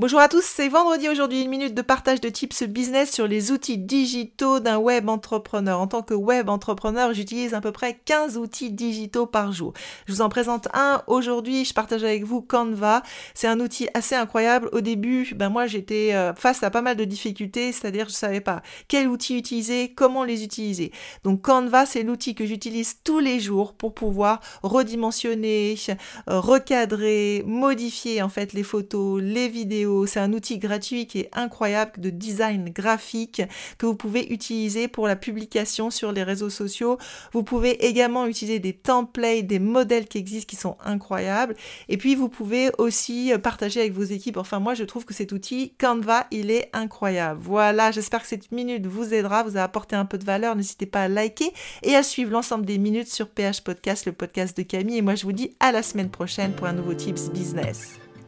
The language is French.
Bonjour à tous, c'est vendredi aujourd'hui, une minute de partage de tips business sur les outils digitaux d'un web entrepreneur. En tant que web entrepreneur, j'utilise à peu près 15 outils digitaux par jour. Je vous en présente un aujourd'hui, je partage avec vous Canva. C'est un outil assez incroyable. Au début, ben moi j'étais euh, face à pas mal de difficultés, c'est-à-dire je savais pas quel outil utiliser, comment les utiliser. Donc Canva, c'est l'outil que j'utilise tous les jours pour pouvoir redimensionner, euh, recadrer, modifier en fait les photos, les vidéos c'est un outil gratuit qui est incroyable de design graphique que vous pouvez utiliser pour la publication sur les réseaux sociaux. Vous pouvez également utiliser des templates, des modèles qui existent qui sont incroyables. Et puis vous pouvez aussi partager avec vos équipes. Enfin moi je trouve que cet outil Canva il est incroyable. Voilà, j'espère que cette minute vous aidera, vous a apporté un peu de valeur. N'hésitez pas à liker et à suivre l'ensemble des minutes sur PH Podcast, le podcast de Camille. Et moi je vous dis à la semaine prochaine pour un nouveau Tips Business.